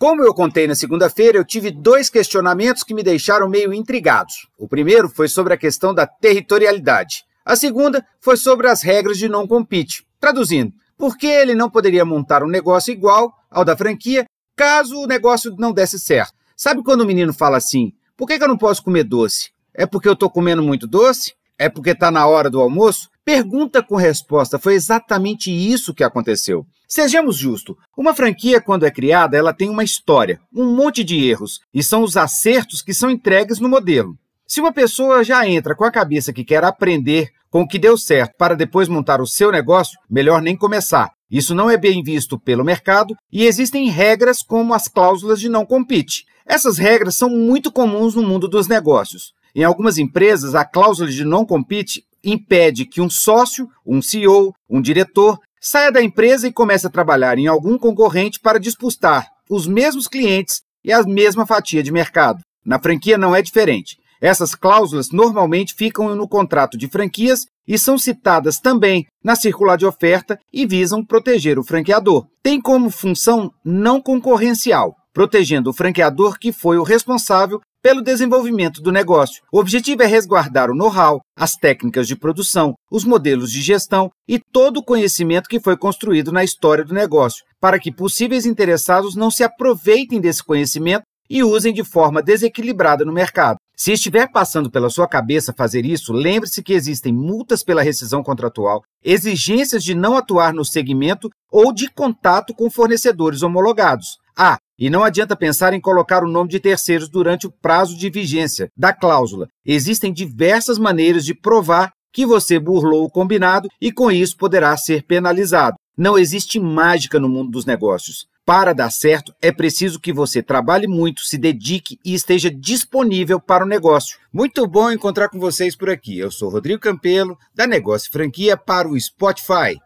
Como eu contei na segunda-feira, eu tive dois questionamentos que me deixaram meio intrigados. O primeiro foi sobre a questão da territorialidade. A segunda foi sobre as regras de não compete. Traduzindo, por que ele não poderia montar um negócio igual ao da franquia caso o negócio não desse certo? Sabe quando o menino fala assim: por que, eu não posso comer doce? É porque eu estou comendo muito doce? É porque está na hora do almoço? Pergunta com resposta, foi exatamente isso que aconteceu. Sejamos justos, uma franquia, quando é criada, ela tem uma história, um monte de erros, e são os acertos que são entregues no modelo. Se uma pessoa já entra com a cabeça que quer aprender com o que deu certo para depois montar o seu negócio, melhor nem começar. Isso não é bem visto pelo mercado e existem regras como as cláusulas de não compete. Essas regras são muito comuns no mundo dos negócios. Em algumas empresas, a cláusula de não compete impede que um sócio, um CEO, um diretor saia da empresa e comece a trabalhar em algum concorrente para disputar os mesmos clientes e a mesma fatia de mercado. Na franquia não é diferente. Essas cláusulas normalmente ficam no contrato de franquias e são citadas também na circular de oferta e visam proteger o franqueador. Tem como função não concorrencial, protegendo o franqueador que foi o responsável pelo desenvolvimento do negócio. O objetivo é resguardar o know-how, as técnicas de produção, os modelos de gestão e todo o conhecimento que foi construído na história do negócio, para que possíveis interessados não se aproveitem desse conhecimento e usem de forma desequilibrada no mercado. Se estiver passando pela sua cabeça fazer isso, lembre-se que existem multas pela rescisão contratual, exigências de não atuar no segmento ou de contato com fornecedores homologados. Ah, e não adianta pensar em colocar o nome de terceiros durante o prazo de vigência da cláusula. Existem diversas maneiras de provar que você burlou o combinado e com isso poderá ser penalizado. Não existe mágica no mundo dos negócios. Para dar certo, é preciso que você trabalhe muito, se dedique e esteja disponível para o negócio. Muito bom encontrar com vocês por aqui. Eu sou Rodrigo Campelo, da Negócio Franquia para o Spotify.